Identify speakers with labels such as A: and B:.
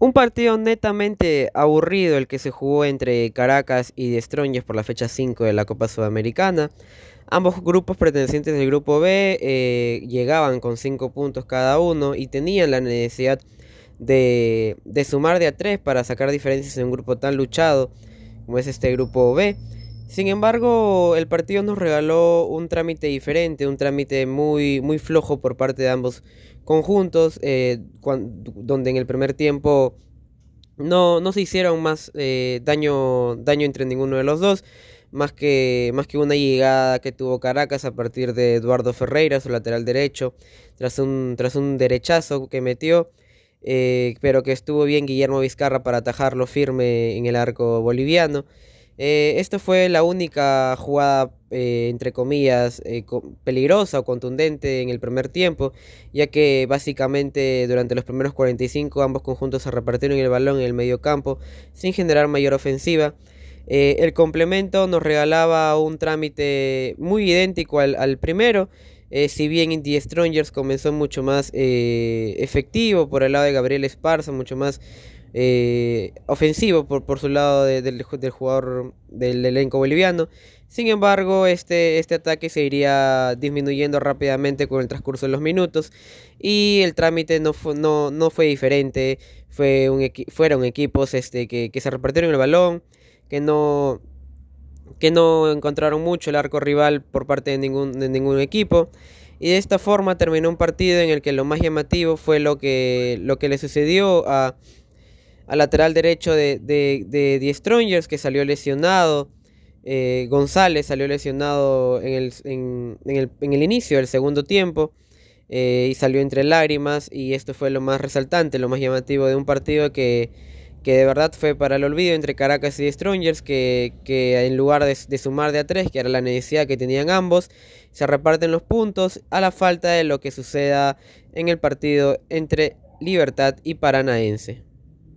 A: Un partido netamente aburrido el que se jugó entre Caracas y Destroyers por la fecha 5 de la Copa Sudamericana. Ambos grupos pertenecientes del grupo B eh, llegaban con 5 puntos cada uno y tenían la necesidad de, de, sumar de a 3 para sacar diferencias en un grupo tan luchado como es este grupo B. Sin embargo, el partido nos regaló un trámite diferente, un trámite muy, muy flojo por parte de ambos conjuntos, eh, donde en el primer tiempo no, no se hicieron más eh, daño, daño entre ninguno de los dos, más que, más que una llegada que tuvo Caracas a partir de Eduardo Ferreira, su lateral derecho, tras un, tras un derechazo que metió. Eh, pero que estuvo bien Guillermo Vizcarra para atajarlo firme en el arco boliviano. Eh, fue la única jugada, eh, entre comillas, eh, peligrosa o contundente en el primer tiempo, ya que básicamente durante los primeros 45 ambos conjuntos se repartieron el balón en el medio campo sin generar mayor ofensiva. el complemento nos regalaba un trámite muy idéntico al, primero. si bien Indie Strongers comenzó mucho más efectivo por el lado de Gabriel Esparza, mucho más eh, ofensivo por, por, su lado del, jugador del elenco boliviano. Sin embargo, este, este ataque se iría disminuyendo rápidamente con el transcurso de los minutos y el trámite no fue, no, no fue diferente. Fue un fueron equipos este, que, que, se repartieron el balón, que no, que no encontraron mucho el arco rival por parte de ningún, de ningún equipo. Y de esta forma terminó un partido en el que lo más llamativo fue lo que, lo que le sucedió a al lateral derecho de, de, de The Strongers, que salió lesionado. Eh, González salió lesionado en el, en, el, en el, inicio del segundo tiempo eh, y salió entre lágrimas y esto fue lo más resaltante, lo más llamativo de un partido que, que de verdad fue para el olvido entre Caracas y Strongers que, que en lugar de, de, sumar de a tres, que era la necesidad que tenían ambos, se reparten los puntos a la falta de lo que suceda en el partido entre Libertad y Paranaense.